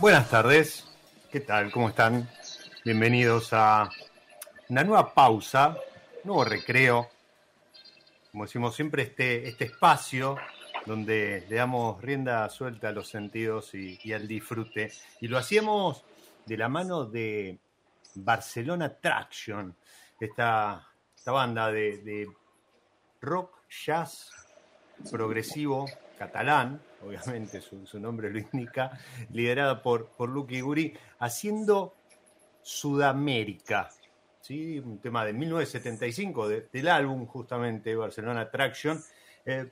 Buenas tardes, ¿qué tal? ¿Cómo están? Bienvenidos a una nueva pausa, nuevo recreo, como decimos siempre, este, este espacio donde le damos rienda suelta a los sentidos y, al disfrute. Y lo hacíamos de la mano de Barcelona Traction, esta, esta banda de, de rock, jazz, progresivo, catalán, obviamente su, nombre lo indica, liderada por, por Lucky Guri, haciendo Sudamérica. ¿sí? Un tema de 1975 del álbum justamente Barcelona Attraction. Eh,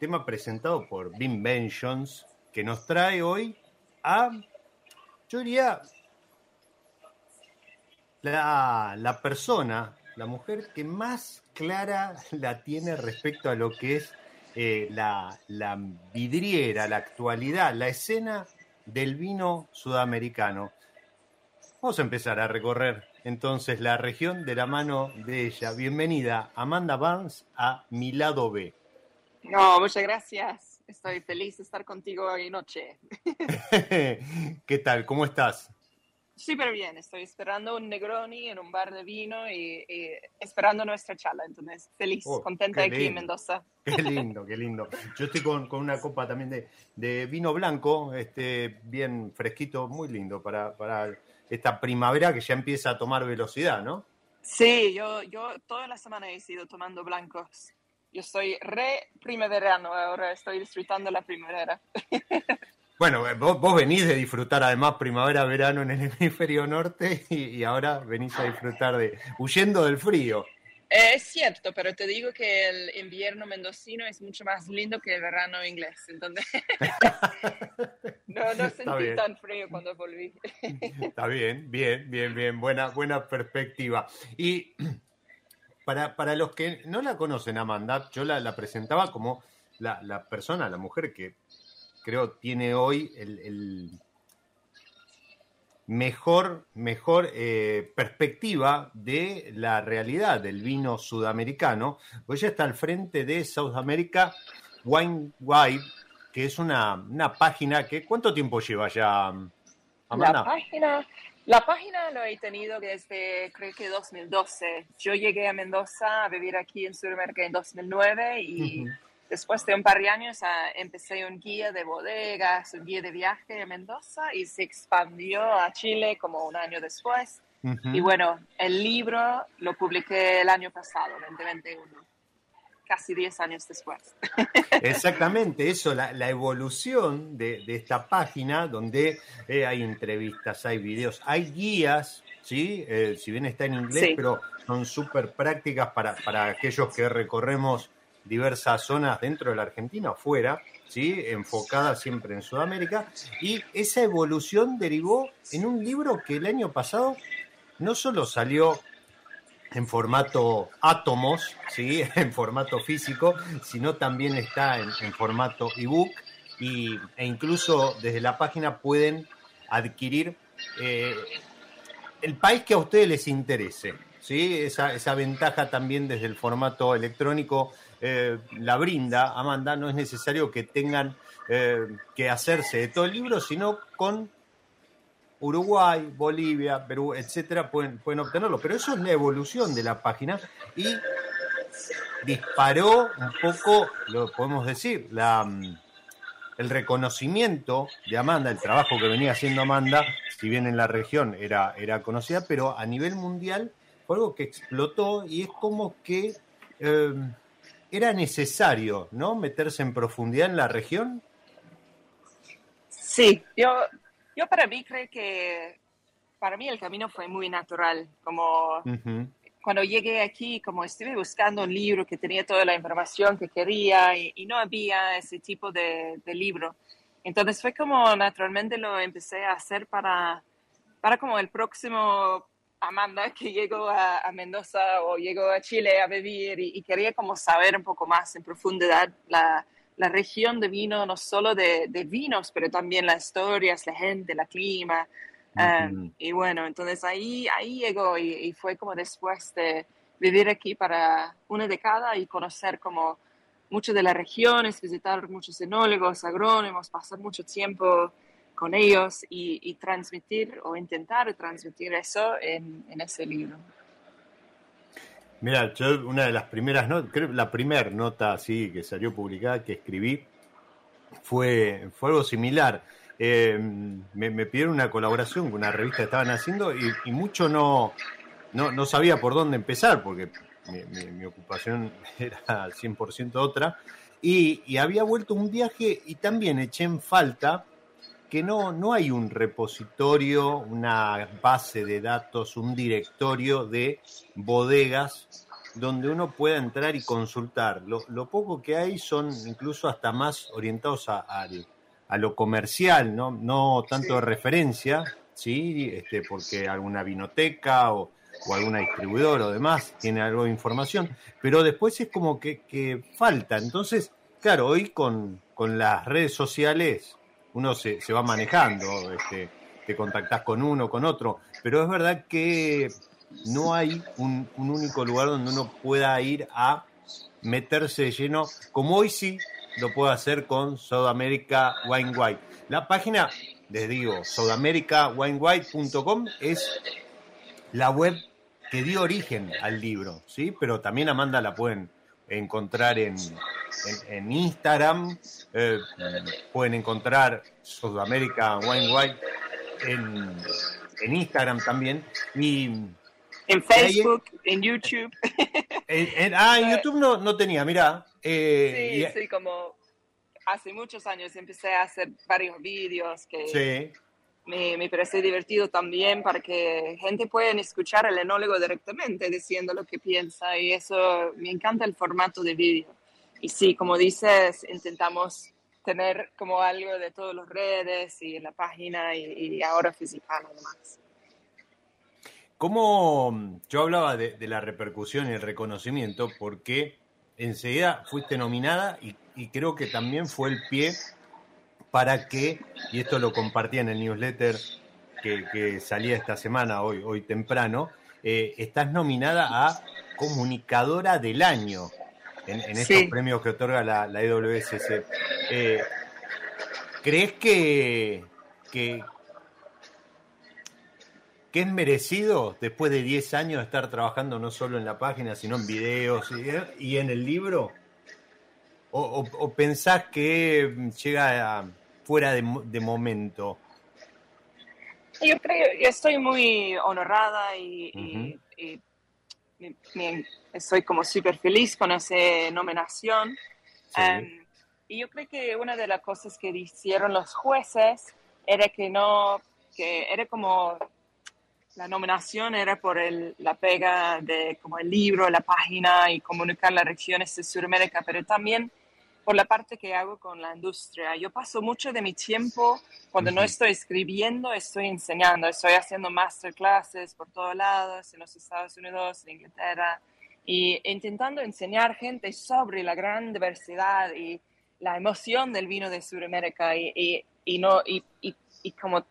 tema presentado por Bim Bentions, que nos trae hoy a, yo diría, la, la persona, la mujer que más clara la tiene respecto a lo que es eh, la, vidriera, la actualidad, la escena del vino sudamericano. Vamos a empezar a recorrer entonces la región de la mano de ella. Bienvenida, Amanda Barnes, a mi lado B. No, muchas gracias. Estoy feliz de estar contigo hoy noche. ¿Qué tal? ¿Cómo estás? Súper bien, estoy esperando un Negroni en un bar de vino y, esperando nuestra charla, entonces feliz, oh, contenta aquí en Mendoza. Qué lindo, qué lindo. Yo estoy con, con una copa también de, de, vino blanco, este, bien fresquito, muy lindo para, para esta primavera que ya empieza a tomar velocidad, ¿no? Sí, yo, yo toda la semana he ido tomando blancos. Yo estoy re primaverano ahora, estoy disfrutando la primavera. Bueno, eh, vos, venís de disfrutar además primavera, verano en el hemisferio norte y, ahora venís a disfrutar de huyendo del frío. Es cierto, pero te digo que el invierno mendocino es mucho más lindo que el verano inglés. Entonces, No, no sentí tan frío cuando volví. Está bien, bien, bien, bien. Buena, buena perspectiva. Y para, para los que no la conocen, Amanda, yo la, la presentaba como la, la, persona, la mujer que creo tiene hoy el, mejor, mejor eh, perspectiva de la realidad del vino sudamericano. Pues ella está al frente de South America Wine Wide, que es una, una página que, ¿cuánto tiempo lleva ya, Amanda? La página, la página lo he tenido desde, creo que 2012. Yo llegué a Mendoza a vivir aquí en Sudamérica en 2009 y después de un par de años empecé un guía de bodegas, un guía de viaje a Mendoza y se expandió a Chile como un año después. Y bueno, el libro lo publiqué el año pasado, 2021 casi 10 años después. Exactamente, eso, la, evolución de, esta página donde eh, hay entrevistas, hay videos, hay guías, ¿sí? Eh, si bien está en inglés, pero son súper prácticas para, para aquellos que recorremos diversas zonas dentro de la Argentina o fuera, ¿sí? enfocada siempre en Sudamérica, y esa evolución derivó en un libro que el año pasado no solo salió en formato átomos, ¿sí? en formato físico, sino también está en, formato ebook y, e incluso desde la página pueden adquirir eh, el país que a ustedes les interese. ¿sí? Esa, esa ventaja también desde el formato electrónico eh, la brinda Amanda, no es necesario que tengan eh, que hacerse de todo el libro, sino con Uruguay, Bolivia, Perú, etcétera, pueden, pueden obtenerlo. Pero eso es la evolución de la página y disparó un poco, lo podemos decir, la, mm, el reconocimiento de Amanda, el trabajo que venía haciendo Amanda, si bien en la región era, era conocida, pero a nivel mundial fue algo que explotó y es como que eh, era necesario, ¿no? Meterse en profundidad en la región. Sí, yo yo para mí creo que para mí el camino fue muy natural, como cuando llegué aquí, como estuve buscando un libro que tenía toda la información que quería y, no había ese tipo de, libro. Entonces fue como naturalmente lo empecé a hacer para, para como el próximo Amanda que llegó a, Mendoza o llegó a Chile a vivir y, y, quería como saber un poco más en profundidad la, la región de vino, no solo de, vinos, pero también las historias, la gente, la clima. Um, y bueno, entonces ahí, ahí llegó y, fue como después de vivir aquí para una década y conocer como mucho de las regiones, visitar muchos enólogos, agrónomos, pasar mucho tiempo con ellos y, transmitir o intentar transmitir eso en ese libro. Mira, yo una de las primeras notas, creo la primera nota así que salió publicada que escribí fue, fue algo similar. Eh, me, pidieron una colaboración con una revista que estaban haciendo y, mucho no, no, sabía por dónde empezar porque mi, ocupación era 100% otra. Y, y, había vuelto un viaje y también eché en falta que no, no hay un repositorio, una base de datos, un directorio de bodegas donde uno pueda entrar y consultar. Lo, poco que hay son incluso hasta más orientados a, a, lo comercial, ¿no? no tanto de referencia, ¿sí? este, porque alguna vinoteca o, o alguna distribuidora o demás tiene algo de información, pero después es como que, que falta. Entonces, claro, hoy con, con las redes sociales uno se, va manejando, este, te contactás con uno, con otro, pero es verdad que no hay un, único lugar donde uno pueda ir a meterse de lleno, como hoy sí lo puedo hacer con Sudamerica Wine White. La página, les digo, sudamericawinewhite.com es la web que dio origen al libro, ¿sí? Pero también Amanda la pueden encontrar en, en, Instagram, eh, pueden encontrar Sudamérica Wine White en, en Instagram también. Y, en Facebook, en YouTube. ah, en YouTube no, no tenía, mira. Eh, sí, sí, como hace muchos años empecé a hacer varios vídeos que me, me, parece divertido también para que gente pueda escuchar al enólogo directamente diciendo lo que piensa y eso me encanta el formato de vídeo. Y sí, como dices, intentamos tener como algo de todas las redes y la página y, ahora física además. ¿Cómo yo hablaba de, la repercusión y el reconocimiento? Porque enseguida fuiste nominada y, creo que también fue el pie para que, y esto lo compartí en el newsletter que, salía esta semana, hoy, hoy temprano, eh, estás nominada a Comunicadora del Año en, estos premios que otorga la, la IWSC. Eh, ¿Crees que, que, es merecido después de 10 años estar trabajando no solo en la página, sino en videos y, en el libro? ¿O, pensás que llega fuera de, momento? Yo creo, yo estoy muy honrada y, estoy como súper feliz con esa nominación. Em, y yo creo que una de las cosas que hicieron los jueces era que no, que era como la nominación era por el, la pega de como el libro, la página y comunicar las regiones de Sudamérica, pero también por la parte que hago con la industria. Yo paso mucho de mi tiempo cuando no estoy escribiendo, estoy enseñando, estoy haciendo masterclasses por todos lados, en los Estados Unidos, en Inglaterra, y intentando enseñar gente sobre la gran diversidad y la emoción del vino de Sudamérica y, y, no, y, y, como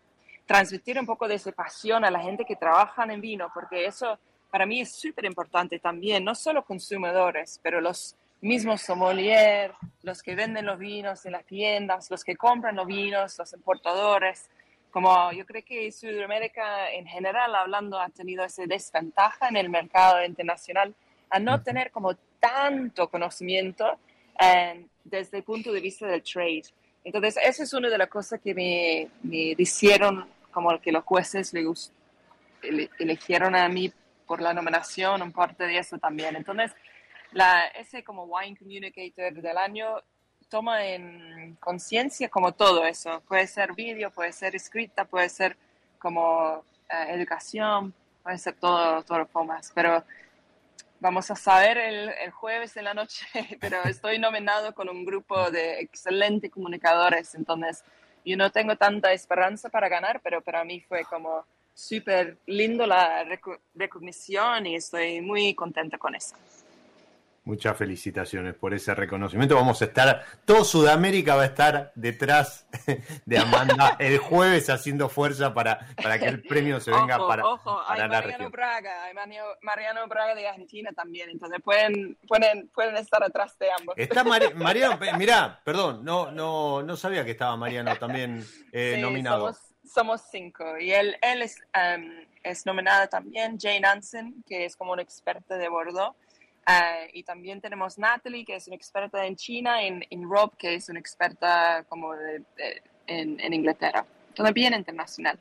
transmitir un poco de esa pasión a la gente que trabaja en vino, porque eso para mí es súper importante también, no solo consumidores, pero los mismos sommeliers, los que venden los vinos en las tiendas, los que compran los vinos, los importadores. Como yo creo que Sudamérica en general hablando ha tenido esa desventaja en el mercado internacional a no tener como tanto conocimiento eh, desde el punto de vista del trade. Entonces, eso es una de las cosas que me, me hicieron como que los jueces le eligieron a mí por la nominación, un parte de eso también. Entonces, la, ese como Wine Communicator del año toma en conciencia como todo eso. Puede ser vídeo, puede ser escrita, puede ser como eh, educación, puede ser todo, todo formas. Pero vamos a saber el, el, jueves en la noche, pero estoy nominado con un grupo de excelentes comunicadores, entonces yo no tengo tanta esperanza para ganar, pero para mí fue como súper lindo la recognición y estoy muy contenta con eso. Muchas felicitaciones por ese reconocimiento. Vamos a estar, todo Sudamérica va a estar detrás de Amanda el jueves haciendo fuerza para, para que el premio se venga para, ojo, hay Mariano hay Mariano de Argentina también, entonces pueden, pueden, pueden estar atrás de ambos. Está Mariano, mirá, perdón, no, no, no sabía que estaba Mariano también eh, nominado. Somos, somos, cinco y él, él es, um, es nominada también, Jane Hansen, que es como una experta de Bordeaux Uh, y también tenemos Natalie, que es una experta en China, en, en Rob, que es una experta como de, en, en, Inglaterra. Todo bien internacional.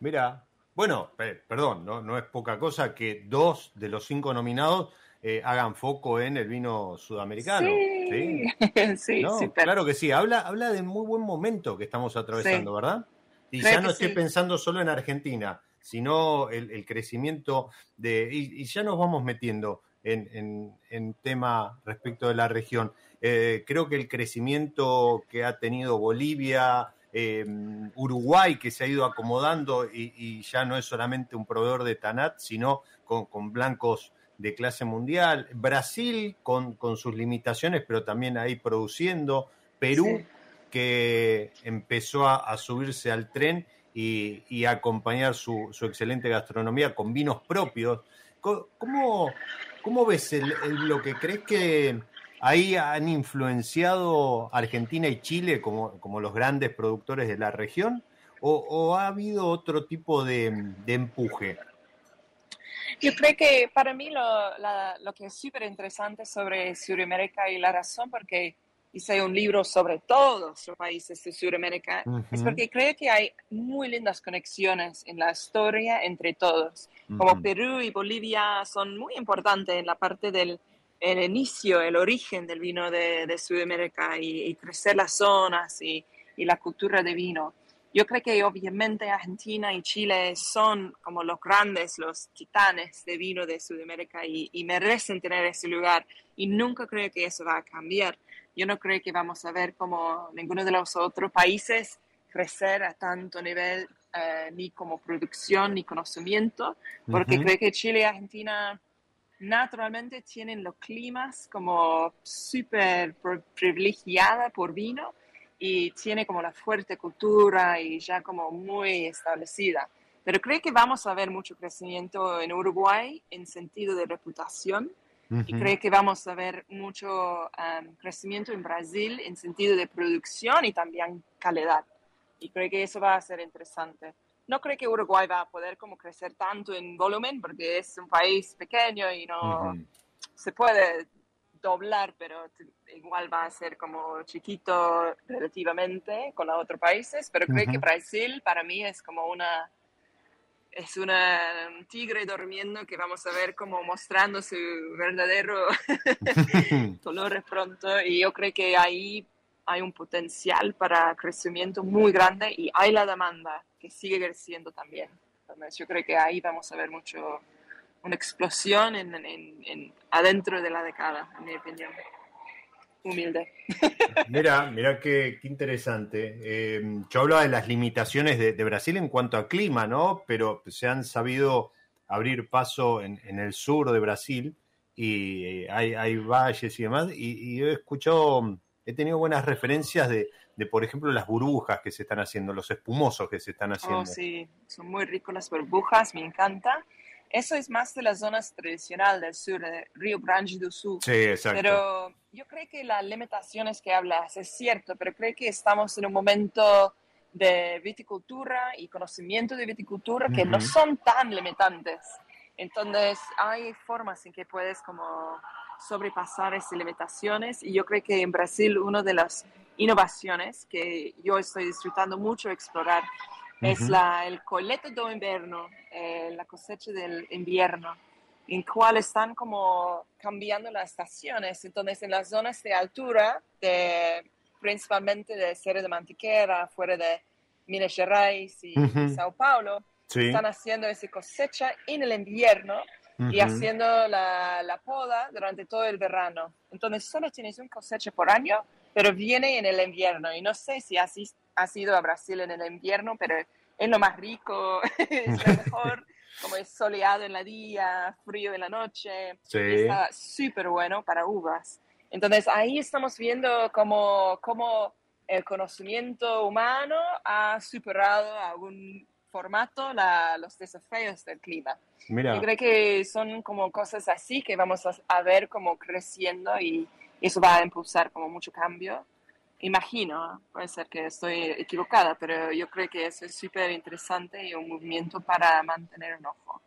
Mira, bueno, perdón, ¿no? no es poca cosa que dos de los cinco nominados eh, hagan foco en el vino sudamericano. Sí, sí, sí claro que sí. Habla, habla de muy buen momento que estamos atravesando, ¿verdad? Y ya no estoy pensando solo en Argentina, sino el, el crecimiento de... Y, y, ya nos vamos metiendo en, tema respecto de la región. Eh, creo que el crecimiento que ha tenido Bolivia, em, Uruguay, que se ha ido acomodando y, ya no es solamente un proveedor de Tanat, sino con, blancos de clase mundial, Brasil con, sus limitaciones, pero también ahí produciendo, Perú, que empezó a, subirse al tren y, a acompañar su, su, excelente gastronomía con vinos propios. ¿Cómo, ¿Cómo ves lo que crees que ahí han influenciado Argentina y Chile como, como los grandes productores de la región? ¿O, ha habido otro tipo de, empuje? Yo creo que para mí lo, lo que es súper interesante sobre Sudamérica y la razón por qué hice un libro sobre todos los países de Sudamérica, es porque creo que hay muy lindas conexiones en la historia entre todos. Como Perú y Bolivia son muy importantes en la parte del el inicio, el origen del vino de, de Sudamérica y, crecer las zonas y, y, la cultura de vino. Yo creo que obviamente Argentina y Chile son como los grandes, los titanes de vino de Sudamérica y, y merecen tener ese lugar y nunca creo que eso va a cambiar yo no creo que vamos a ver como ninguno de los otros países crecer a tanto nivel, eh, ni como producción, ni conocimiento, porque creo que Chile y Argentina naturalmente tienen los climas como súper privilegiada por vino y tiene como la fuerte cultura y ya como muy establecida. Pero creo que vamos a ver mucho crecimiento en Uruguay en sentido de reputación y creo que vamos a ver mucho um, crecimiento en Brasil en sentido de producción y también calidad. Y creo que eso va a ser interesante. No creo que Uruguay va a poder como crecer tanto en volumen porque es un país pequeño y no se puede doblar, pero igual va a ser como chiquito relativamente con los otros países. Pero creo que Brasil para mí es como una es una, un tigre durmiendo que vamos a ver como mostrando su verdadero color pronto y yo creo que ahí hay un potencial para crecimiento muy grande y hay la demanda que sigue creciendo también. Entonces yo creo que ahí vamos a ver mucho, una explosión en, en, adentro de la década, en mi opinión humilde. Mira, mira qué, interesante. Eh, yo hablaba de las limitaciones de, Brasil en cuanto a clima, ¿no? Pero se han sabido abrir paso en, el sur de Brasil y eh, hay, valles y demás. Y, he escuchado, he tenido buenas referencias de, por ejemplo, las burbujas que se están haciendo, los espumosos que se están haciendo. Oh, sí, son muy ricos las burbujas, me encanta. Eso es más de las zonas tradicionales del sur, de Río Grande do Sul. Sí, exacto. Pero yo creo que las limitaciones que hablas es cierto, pero creo que estamos en un momento de viticultura y conocimiento de viticultura que no son tan limitantes. Entonces, hay formas en que puedes como sobrepasar esas limitaciones y yo creo que en Brasil una de las innovaciones que yo estoy disfrutando mucho explorar es la, el coleto de invierno, eh, la cosecha del invierno, en cual están como cambiando las estaciones. Entonces, en las zonas de altura, de, principalmente de Cerro de Mantiquera, fuera de Minas Gerais y, Sao Paulo, están haciendo esa cosecha en el invierno y haciendo la, la, poda durante todo el verano. Entonces, solo tienes un cosecha por año, pero viene en el invierno. Y no sé si así has ido a Brasil en el invierno, pero es lo más rico, es lo mejor, como es soleado en la día, frío en la noche, está súper bueno para uvas. Entonces ahí estamos viendo cómo, cómo el conocimiento humano ha superado algún formato la, los desafíos del clima. Yo creo que son como cosas así que vamos a, a ver como creciendo y eso va a impulsar como mucho cambio imagino, puede ser que estoy equivocada, pero yo creo que eso es súper interesante y un movimiento para mantener un ojo.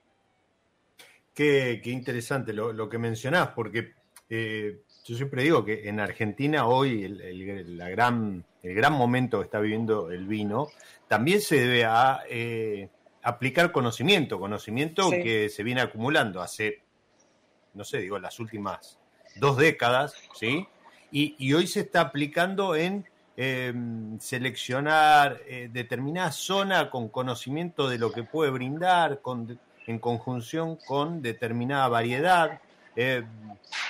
Qué, interesante lo, que mencionás, porque eh, yo siempre digo que en Argentina hoy el, la gran, el gran momento que está viviendo el vino también se debe a eh, aplicar conocimiento, conocimiento que se viene acumulando hace, no sé, digo, las últimas dos décadas, ¿sí? Y, hoy se está aplicando en em, seleccionar eh, determinada zona con conocimiento de lo que puede brindar, en conjunción con determinada variedad, em,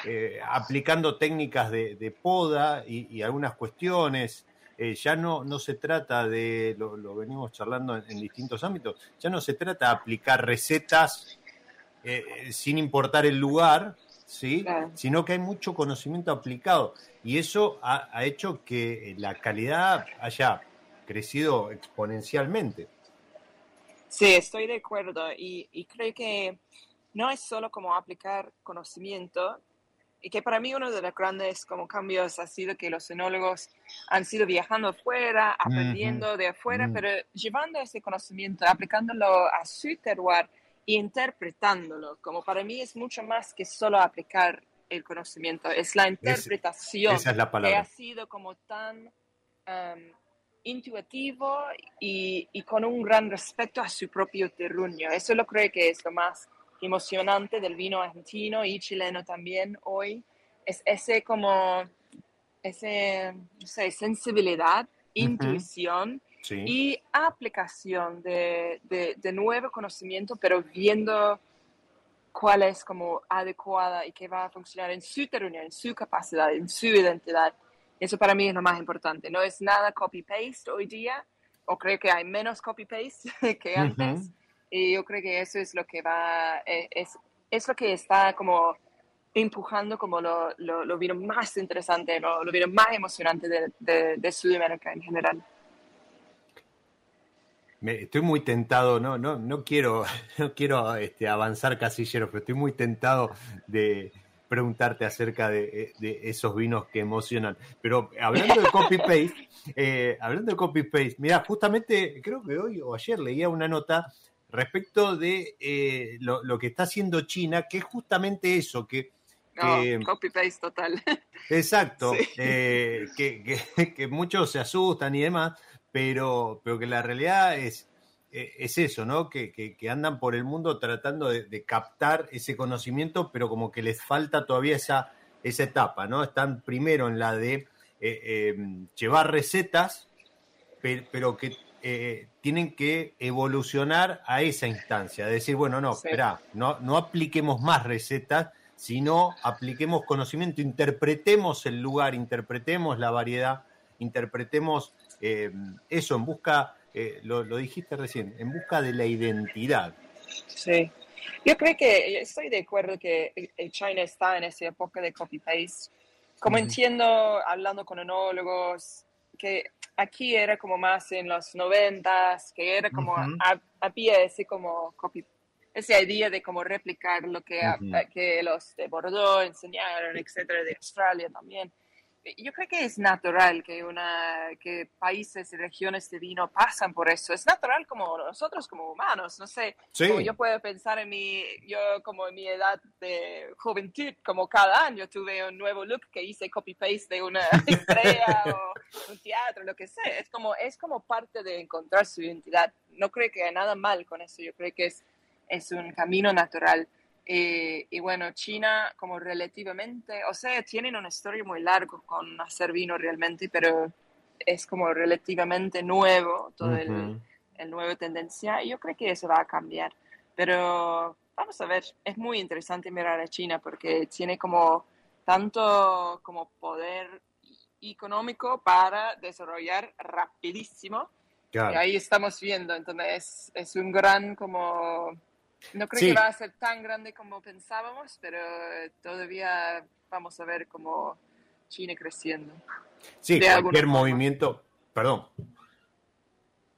eh, aplicando técnicas de, poda y, algunas cuestiones. Eh, ya no, no se trata de, lo, venimos charlando en, distintos ámbitos, ya no se trata de aplicar recetas sin importar el lugar, ¿sí? sino que hay mucho conocimiento aplicado. Y eso ha, hecho que la calidad haya crecido exponencialmente. Sí, estoy de acuerdo. Y, y creo que no es solo como aplicar conocimiento, y que para mí uno de los grandes como cambios ha sido que los enólogos han sido viajando afuera, aprendiendo de afuera, pero llevando ese conocimiento, aplicándolo a su terroir e interpretándolo, como para mí es mucho más que solo aplicar el conocimiento, es la interpretación que ha sido como tan um, intuitivo y, y, con un gran respeto a su propio terruño. Eso lo creo que es lo más emocionante del vino argentino y chileno también hoy. Es ese como, ese, no sé, sensibilidad, intuición y aplicación de, de, de nuevo conocimiento, pero viendo cuál es como adecuada y que va a funcionar en su terreno, en su capacidad, en su identidad. Eso para mí es lo más importante. No es nada copy-paste hoy día, o creo que hay menos copy-paste que antes. Y yo creo que eso es lo que va, eh, es, es lo que está como empujando como lo, lo, lo vino más interesante, lo, lo vino más emocionante de, de, de Sudamérica en general. Me, estoy muy tentado, no, no, no quiero, no quiero este, avanzar casillero, pero estoy muy tentado de preguntarte acerca de, de esos vinos que emocionan. Pero hablando de copy paste, eh, hablando de copy paste, mira, justamente creo que hoy o ayer leía una nota respecto de eh, lo, lo, que está haciendo China, que es justamente eso, que... que copy paste total. Exacto, sí. eh, que, que, que muchos se asustan y demás pero, pero que la realidad es, eh, es eso, ¿no? Que, que, que, andan por el mundo tratando de, de, captar ese conocimiento, pero como que les falta todavía esa, esa etapa, ¿no? Están primero en la de eh, eh, llevar recetas, pero, pero que eh, tienen que evolucionar a esa instancia, de decir, bueno, no, sí. espera, no, no apliquemos más recetas, sino apliquemos conocimiento, interpretemos el lugar, interpretemos la variedad, interpretemos eh, eso, en busca, eh, lo, lo, dijiste recién, en busca de la identidad. Sí, yo creo que estoy de acuerdo que China está en esa época de copy-paste. Como uh -huh. entiendo, hablando con enólogos, que aquí era como más en los noventas, que era como, uh -huh. había ese como copy esa idea de cómo replicar lo que, uh -huh. que los de Bordeaux enseñaron, etcétera, de Australia también yo creo que es natural que, una, que países y regiones de vino pasan por eso. Es natural como nosotros como humanos, no sé. Sí. Como yo puedo pensar en mi, yo como en mi edad de juventud, como cada año tuve un nuevo look que hice copy-paste de una estrella o un teatro, lo que sea. Es como, es como parte de encontrar su identidad. No creo que hay nada mal con eso. Yo creo que es, es un camino natural. Eh, y bueno, China como relativamente, o sea, tienen una historia muy larga con hacer vino realmente, pero es como relativamente nuevo, todo uh -huh. el, el nuevo tendencia, y yo creo que eso va a cambiar. Pero vamos a ver, es muy interesante mirar a China porque tiene como tanto como poder económico para desarrollar rapidísimo. Claro. Y ahí estamos viendo, entonces es, es un gran como no creo sí. que va a ser tan grande como pensábamos, pero todavía vamos a ver cómo China creciendo. Sí, cualquier movimiento, perdón.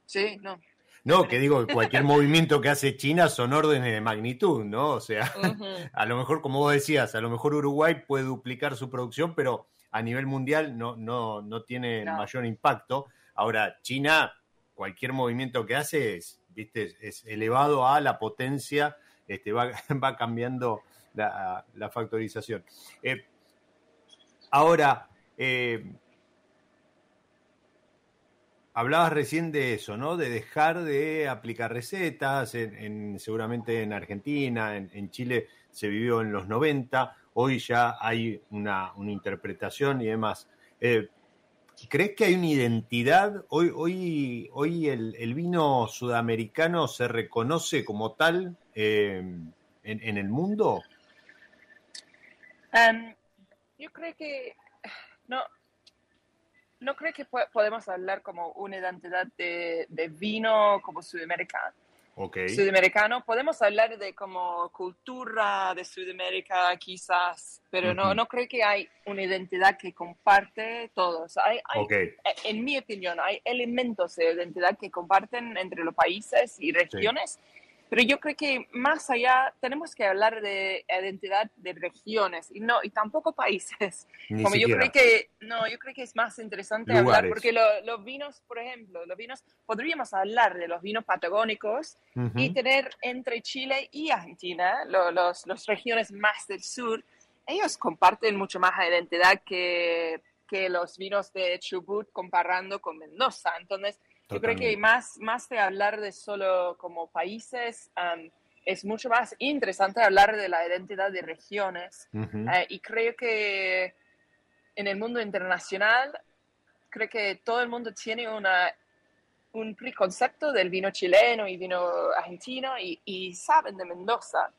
Sí, no. No, que digo, cualquier movimiento que hace China son órdenes de magnitud, ¿no? O sea, uh -huh. a lo mejor, como vos decías, a lo mejor Uruguay puede duplicar su producción, pero a nivel mundial no, no, no tiene no. mayor impacto. Ahora, China, cualquier movimiento que hace es ¿viste? Es elevado a la potencia, este, va, va cambiando la, factorización. Eh, ahora, eh, hablabas recién de eso, ¿no? De dejar de aplicar recetas, en, en seguramente en Argentina, en, Chile se vivió en los 90, hoy ya hay una, una interpretación y demás. Eh, ¿Crees que hay una identidad? Hoy, hoy, hoy el, vino sudamericano se reconoce como tal eh, en, en, el mundo. Um, yo creo que no, no creo que podemos hablar como una identidad de, de vino como sudamericano okay. sudamericano. Podemos hablar de como cultura de Sudamérica quizás, pero uh -huh. no, no creo que hay una identidad que comparte todos. Hay, hay okay. Eh, en mi opinión, hay elementos de identidad que comparten entre los países y regiones. Sí pero yo creo que más allá tenemos que hablar de identidad de regiones y no y tampoco países. Ni Como siquiera. yo creo que no, yo creo que es más interesante Lugares. hablar porque lo, los vinos, por ejemplo, los vinos podríamos hablar de los vinos patagónicos uh -huh. y tener entre Chile y Argentina los, los los regiones más del sur, ellos comparten mucho más identidad que que los vinos de Chubut comparando con Mendoza. Entonces, yo creo que más, más de hablar de solo como países, um, es mucho más interesante hablar de la identidad de regiones. Uh -huh. uh, y creo que en el mundo internacional, creo que todo el mundo tiene una, un preconcepto del vino chileno y vino argentino y, y saben de Mendoza,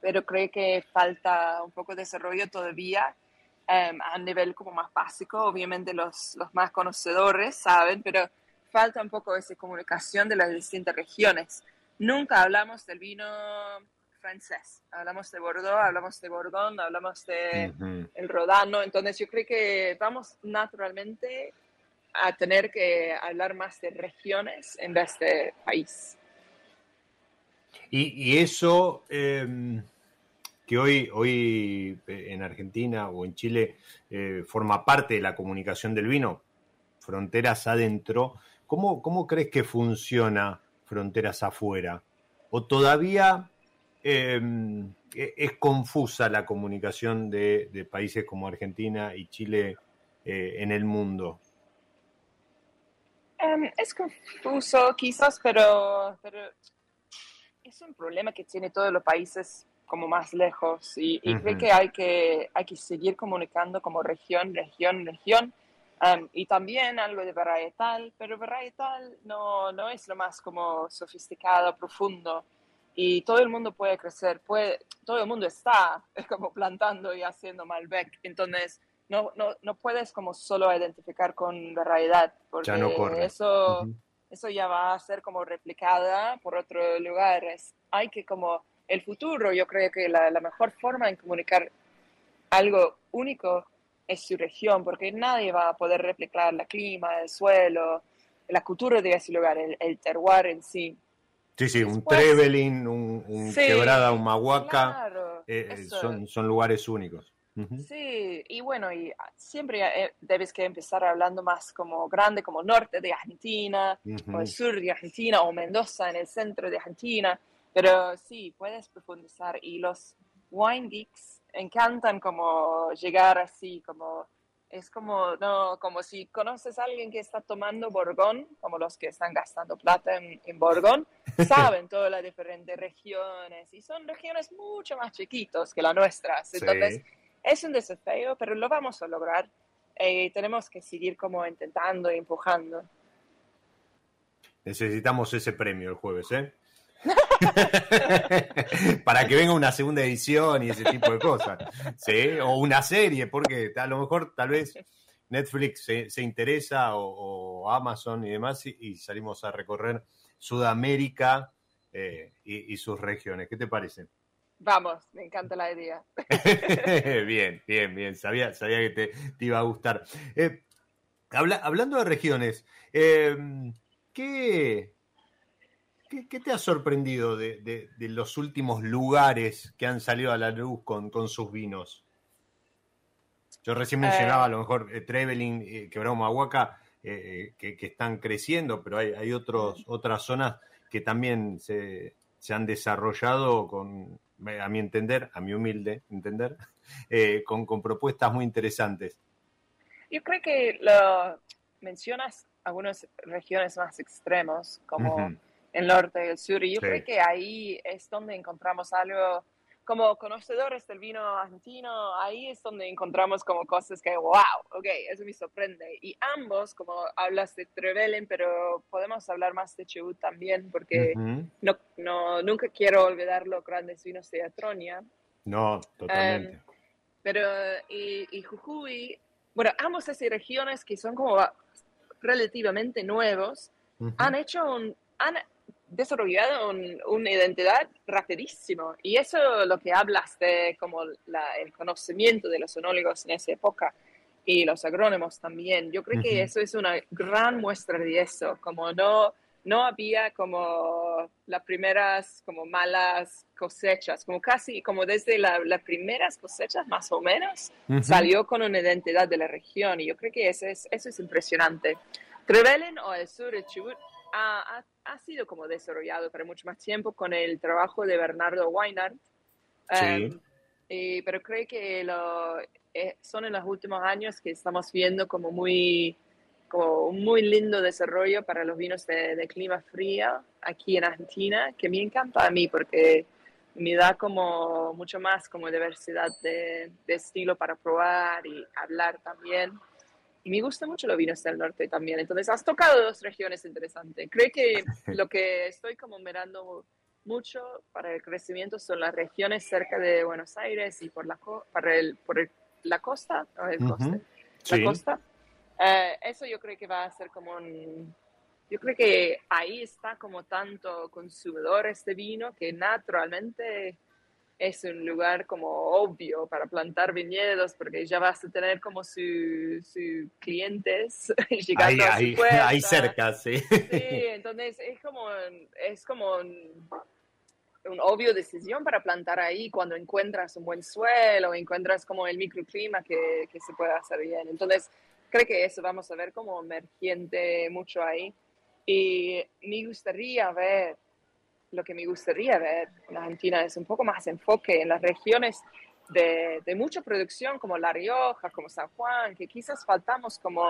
pero creo que falta un poco de desarrollo todavía em, a nivel como más básico. Obviamente los, los más conocedores saben, pero falta un poco esa comunicación de las distintas regiones. Nunca hablamos del vino francés, hablamos de Bordeaux, hablamos de Bourgogne, hablamos de el Rodano, entonces yo creo que vamos naturalmente a tener que hablar más de regiones en vez de país. Y, eso em, que hoy, hoy eh, en Argentina o en Chile eh, forma parte de la comunicación del vino, fronteras adentro, ¿cómo, cómo crees que funciona fronteras afuera? ¿O todavía em, e, es confusa la comunicación de, países como Argentina y Chile eh, en el mundo? Em, es confuso quizás, pero, pero es un problema que tiene todos los países como más lejos y, creo que hay, que hay que seguir comunicando como región, región, región. Um, y también algo de varietal, pero varietal no, no es lo más como sofisticado, profundo. Y todo el mundo puede crecer, puede, todo el mundo está como plantando y haciendo Malbec. Entonces, no, no, no puedes como solo identificar con variedad, porque eso eso ya va a ser como replicada por otros lugares. Hay que como el futuro, yo creo que la, mejor forma de comunicar algo único es su región, porque nadie va a poder replicar el clima, el suelo, la cultura de ese lugar, el, terroir en sí. Sí, sí, un Trevelin, un, Quebrada, un Mahuaca, eh, son, son lugares únicos. Sí, y bueno, y siempre eh, debes que empezar hablando más como grande, como norte de Argentina, o el sur de Argentina, o Mendoza en el centro de Argentina, pero sí, puedes profundizar y los wine geeks encantan como llegar así, como es como, no, como si conoces a alguien que está tomando Borgón, como los que están gastando plata en, en Borgón, saben todas las diferentes regiones y son regiones mucho más chiquitos que las nuestras. Entonces, es un desafío, pero lo vamos a lograr. y eh, tenemos que seguir como intentando e empujando. Necesitamos ese premio el jueves, ¿eh? Para que venga una segunda edición y ese tipo de cosas. ¿Sí? O una serie, porque a lo mejor tal vez Netflix se, interesa o, Amazon y demás y, salimos a recorrer Sudamérica eh, y, y, sus regiones. ¿Qué te parece? Vamos, me encanta la idea. bien, bien, bien. Sabía, sabía que te, iba a gustar. Eh, hablando de regiones, em, ¿qué, qué, te ha sorprendido de, los últimos lugares que han salido a la luz con, sus vinos? Yo recién mencionaba a lo mejor eh, Trevelin, eh, Quebrado Mahuaca, que, están creciendo, pero hay, hay otros, otras zonas que también se, se han desarrollado con, a mi entender, a mi humilde entender, eh, con, propuestas muy interesantes. Yo creo que lo mencionas algunas regiones más extremos, como el norte el sur, y yo creo que ahí es donde encontramos algo como conocedores del vino argentino, ahí es donde encontramos como cosas que, wow, ok, eso me sorprende. Y ambos, como hablas de Trevelin, pero podemos hablar más de Chubut también, porque no, no, nunca quiero olvidar los grandes vinos de Atronia. No, totalmente. Em, pero, y, y, Jujuy, bueno, ambos esas regiones que son como relativamente nuevos, han hecho un, han desarrollado una identidad rapidísimo y eso es lo que hablas de como el conocimiento de los onólogos en esa época y los agrónomos también. Yo creo que eso es una gran muestra de eso, como no, no había como las primeras como malas cosechas, como casi como desde las primeras cosechas más o menos salió con una identidad de la región y yo creo que eso es, eso es impresionante. Trevelin o el sur de Chubut ha, ha, sido como desarrollado para mucho más tiempo con el trabajo de Bernardo Weinert. Sí. Em, pero creo que lo, eh, son en los últimos años que estamos viendo como muy, como un muy lindo desarrollo para los vinos de, clima frío aquí en Argentina, que me encanta a mí porque me da como mucho más como diversidad de, de estilo para probar y hablar también. Y me gusta mucho los vinos del norte también. Entonces, has tocado dos regiones interesantes. Creo que lo que estoy como mirando mucho para el crecimiento son las regiones cerca de Buenos Aires y por, la, para el, por el la costa, la costa. Eh, eso yo creo que va a ser como un, yo creo que ahí está como tanto consumidores de vino que naturalmente es un lugar como obvio para plantar viñedos porque ya vas a tener como sus su clientes llegando ahí, a su ahí, cerca, sí. Sí, entonces es como, es como un, obvio decisión para plantar ahí cuando encuentras un buen suelo, encuentras como el microclima que, que se puede hacer bien. Entonces creo que eso vamos a ver como emergente mucho ahí. Y me gustaría ver, lo que me gustaría ver en Argentina es un poco más enfoque en las regiones de, de mucha producción como La Rioja, como San Juan, que quizás faltamos como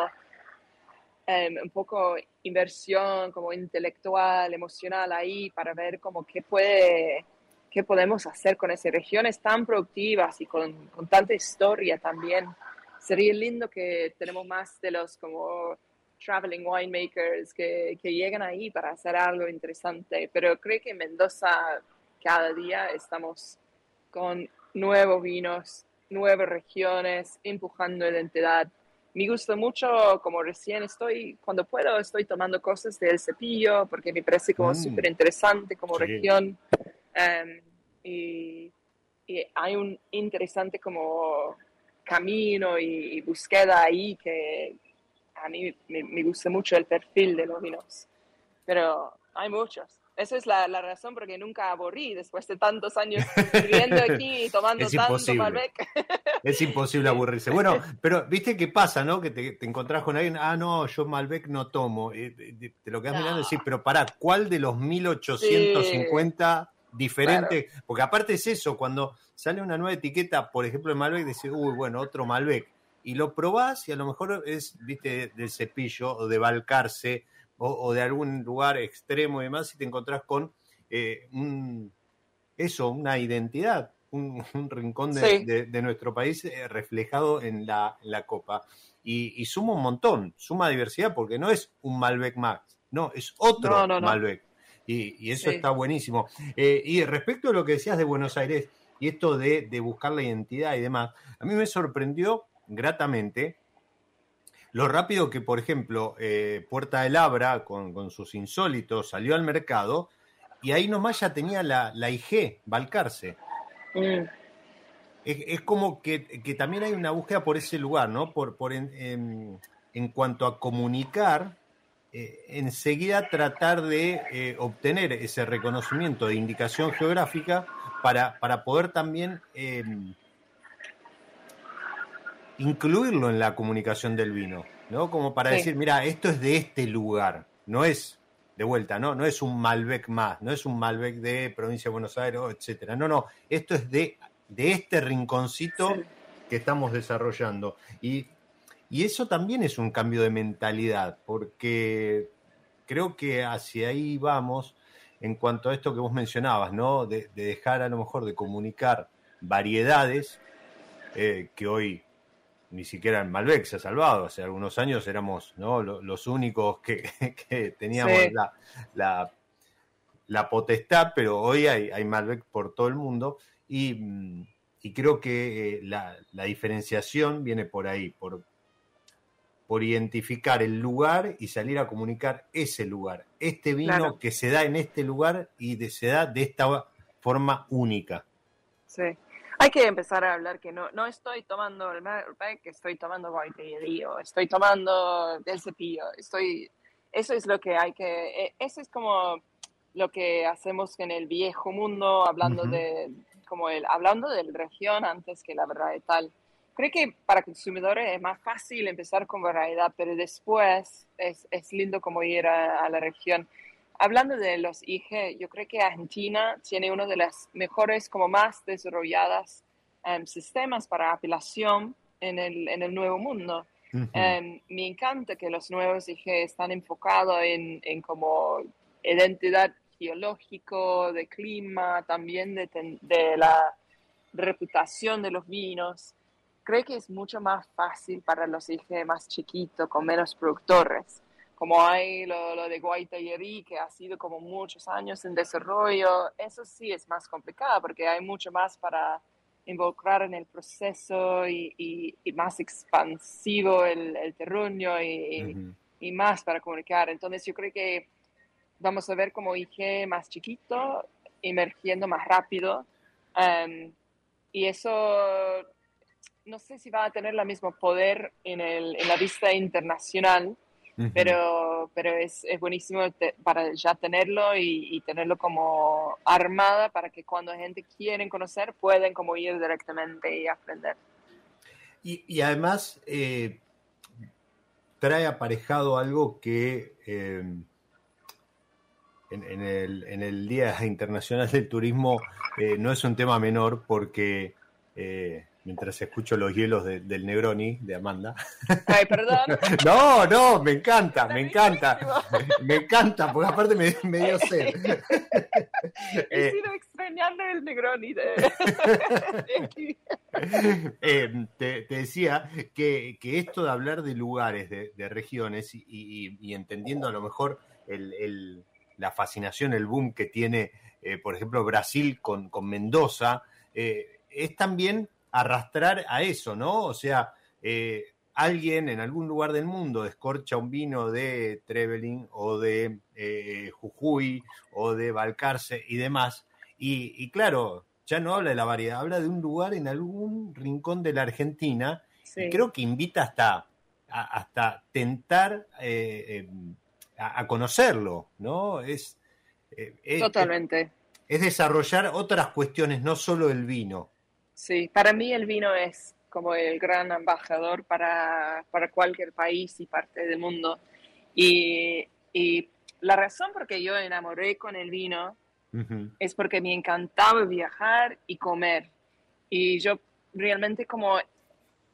em, un poco inversión como intelectual, emocional ahí para ver como qué puede qué podemos hacer con esas regiones tan productivas y con, con tanta historia también. Sería lindo que tenemos más de los como traveling winemakers que, que llegan ahí para hacer algo interesante. Pero creo que en Mendoza cada día estamos con nuevos vinos, nuevas regiones, empujando identidad. Me gusta mucho, como recién estoy, cuando puedo, estoy tomando cosas del cepillo, porque me parece como mm. súper interesante como región. Em, y, y, hay un interesante como camino y, y búsqueda ahí que, a mí me, gusta mucho el perfil de los vinos, pero hay muchos. Esa es la, la, razón por que nunca aburrí después de tantos años viviendo aquí y tomando tanto Malbec. es imposible aburrirse. Bueno, pero viste qué pasa, ¿no? Que te, te, encontrás con alguien, ah, no, yo Malbec no tomo. Eh, te lo quedas mirando y decís, pero pará, ¿cuál de los 1850 diferentes? Porque aparte es eso, cuando sale una nueva etiqueta, por ejemplo, de Malbec, decís, uy, bueno, otro Malbec y lo probás y a lo mejor es, viste, del cepillo o de Balcarce o, de algún lugar extremo y demás y te encontrás con eh, un, eso, una identidad, un, rincón de, nuestro país eh, reflejado en la, la copa. Y, suma un montón, suma diversidad porque no es un Malbec más, no, es otro Malbec. Y, eso está buenísimo. Eh, y respecto a lo que decías de Buenos Aires y esto de, de buscar la identidad y demás, a mí me sorprendió gratamente lo rápido que, por ejemplo, eh, Puerta del Abra, con, sus insólitos, salió al mercado y ahí nomás ya tenía la, la IG, Balcarce. Mm. Es, como que, también hay una búsqueda por ese lugar, ¿no? Por, por en, en, cuanto a comunicar, eh, enseguida tratar de eh, obtener ese reconocimiento de indicación geográfica para, para poder también incluirlo en la comunicación del vino, ¿no? Como para decir, mira, esto es de este lugar, no es de vuelta, ¿no? No es un Malbec más, no es un Malbec de provincia de Buenos Aires, etcétera. No, no, esto es de, de este rinconcito que estamos desarrollando. Y, y eso también es un cambio de mentalidad, porque creo que hacia ahí vamos en cuanto a esto que vos mencionabas, ¿no? De, dejar a lo mejor de comunicar variedades eh, que hoy ni siquiera en Malbec se ha salvado. Hace algunos años éramos ¿no? los, únicos que, teníamos la, la, potestad, pero hoy hay, hay, Malbec por todo el mundo y, creo que eh, la, diferenciación viene por ahí, por, por identificar el lugar y salir a comunicar ese lugar, este vino que se da en este lugar y se da de esta forma única. Sí hay que empezar a hablar que no, no estoy tomando el que estoy tomando Río, estoy tomando del cepillo, estoy, eso es lo que hay que, e, eso es como lo que hacemos en el viejo mundo, hablando de, como el, hablando de la región antes que la verdad tal. Creo que para consumidores es más fácil empezar con variedad, pero después es, es lindo como ir a la región hablando de los IG, yo creo que Argentina tiene uno de las mejores, como más desarrolladas em, sistemas para apelación en el, en el nuevo mundo. Em, me encanta que los nuevos IG están enfocados en, en como identidad geológico, de clima, también de, de la reputación de los vinos. Creo que es mucho más fácil para los IG más chiquitos, con menos productores como hay lo, lo de Guaitayeri, que ha sido como muchos años en desarrollo, eso sí es más complicado porque hay mucho más para involucrar en el proceso y, más expansivo el, el terruño y, y, más para comunicar. Entonces yo creo que vamos a ver como IG más chiquito, emergiendo más rápido. Um, y eso no sé si va a tener el mismo poder en, el, en la vista internacional, pero, pero es, es buenísimo para ya tenerlo y, tenerlo como armada para que cuando gente quiere conocer pueden como ir directamente y aprender. Y, y además eh, trae aparejado algo que eh, en, en, el, en, el, Día Internacional del Turismo eh, no es un tema menor porque mientras escucho los hielos del Negroni, de Amanda. Ay, perdón. no, no, me encanta, me encanta. Me encanta, porque aparte me, dio sed. He eh, sido extrañando el Negroni. Eh, te, decía que, esto de hablar de lugares, de, regiones, y, entendiendo a lo mejor la fascinación, el boom que tiene, eh, por ejemplo, Brasil con, con Mendoza, es también arrastrar a eso, ¿no? O sea, eh, alguien en algún lugar del mundo escorcha un vino de Trevelin o de eh, Jujuy o de Balcarce y demás, y, claro, ya no habla de la variedad, habla de un lugar en algún rincón de la Argentina, y creo que invita hasta, hasta tentar eh, a, conocerlo, ¿no? Es, Totalmente. es desarrollar otras cuestiones, no solo el vino. Sí, para mí el vino es como el gran embajador para, para cualquier país y parte del mundo. Y, y, la razón por que yo enamoré con el vino es porque me encantaba viajar y comer. Y yo realmente como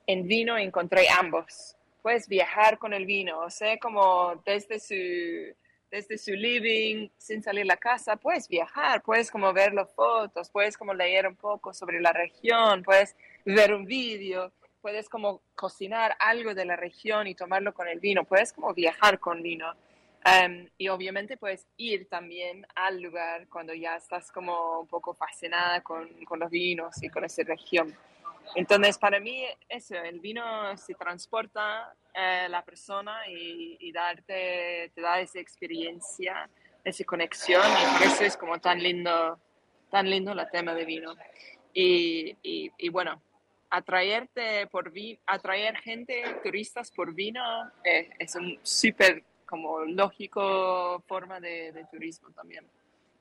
en vino encontré ambos. Puedes viajar con el vino, o sea, como desde su desde su living, sin salir de la casa, puedes viajar, puedes como ver las fotos, puedes como leer un poco sobre la región, puedes ver un vídeo, puedes como cocinar algo de la región y tomarlo con el vino, puedes como viajar con vino. Em, y obviamente puedes ir también al lugar cuando ya estás como un poco fascinada con, con los vinos y con esa región. Entonces, para mí, eso, el vino se transporta a la persona y, darte, te da esa experiencia, esa conexión, y por eso es como tan lindo, tan lindo el tema de vino. Y, y, bueno, atraerte por vi atraer gente, turistas por vino, eh, es un súper como lógico forma de, de, turismo también.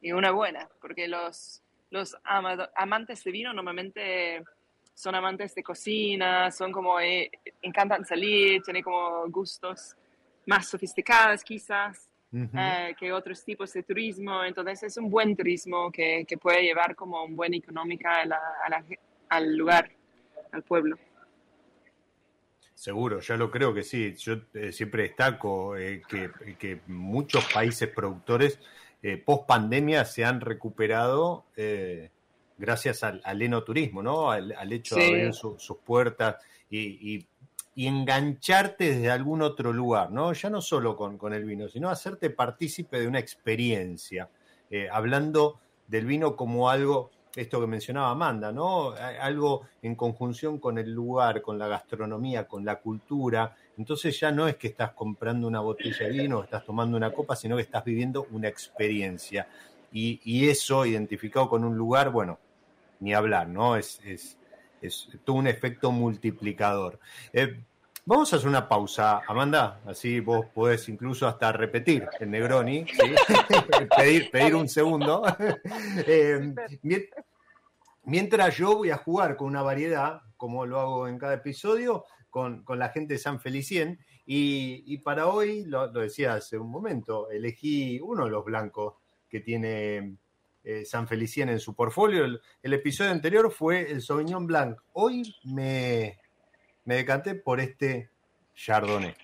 Y una buena, porque los, los amantes de vino normalmente son amantes de cocina, son como, eh, encantan salir, tienen como gustos más sofisticados quizás eh, que otros tipos de turismo. Entonces es un buen turismo que, que puede llevar como un buen económica al lugar, al pueblo. Seguro, ya lo creo que sí. Yo eh, siempre destaco que, que, muchos países productores post pandemia se han recuperado gracias al, al enoturismo, ¿no? Al, hecho de abrir sus puertas y, engancharte desde algún otro lugar, ¿no? Ya no solo con, el vino, sino hacerte partícipe de una experiencia, eh, hablando del vino como algo, esto que mencionaba Amanda, ¿no? Algo en conjunción con el lugar, con la gastronomía, con la cultura. Entonces ya no es que estás comprando una botella de vino o estás tomando una copa, sino que estás viviendo una experiencia. Y, y, eso identificado con un lugar, bueno, ni hablar, ¿no? Es, es, es todo un efecto multiplicador. Eh, vamos a hacer una pausa, Amanda, así vos podés incluso hasta repetir el Negroni, pedir, pedir un segundo. Eh, mientras yo voy a jugar con una variedad, como lo hago en cada episodio, con, con la gente de San Felicien, y, y para hoy, lo, lo, decía hace un momento, elegí uno de los blancos que tiene eh, San Felicien en su portfolio. El, episodio anterior fue el Sauvignon Blanc. Hoy me, me decanté por este Chardonnay.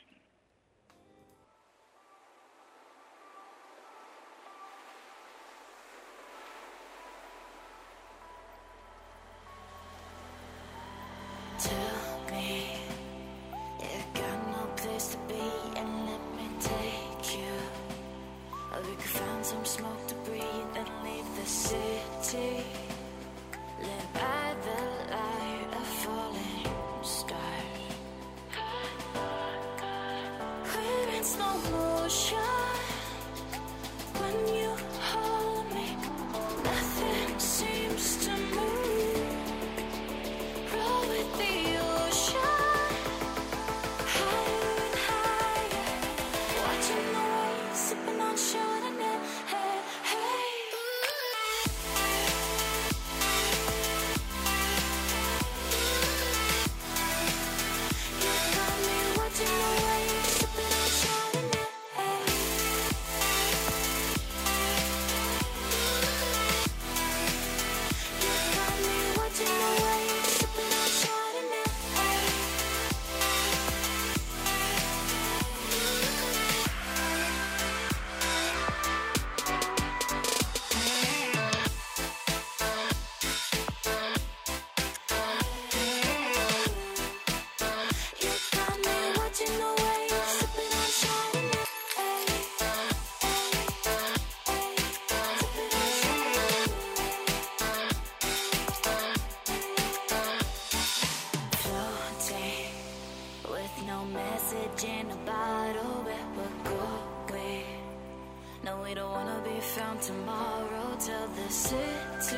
tell the city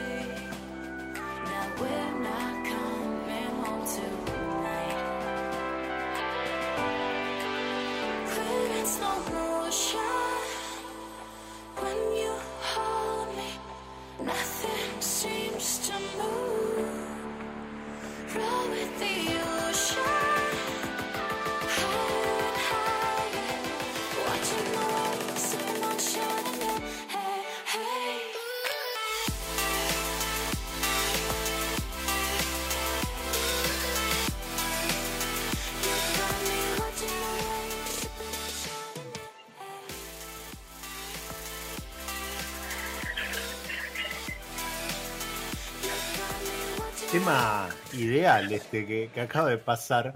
that we're not coming home tonight. Clearance no more. Tema ideal este que, acaba de pasar.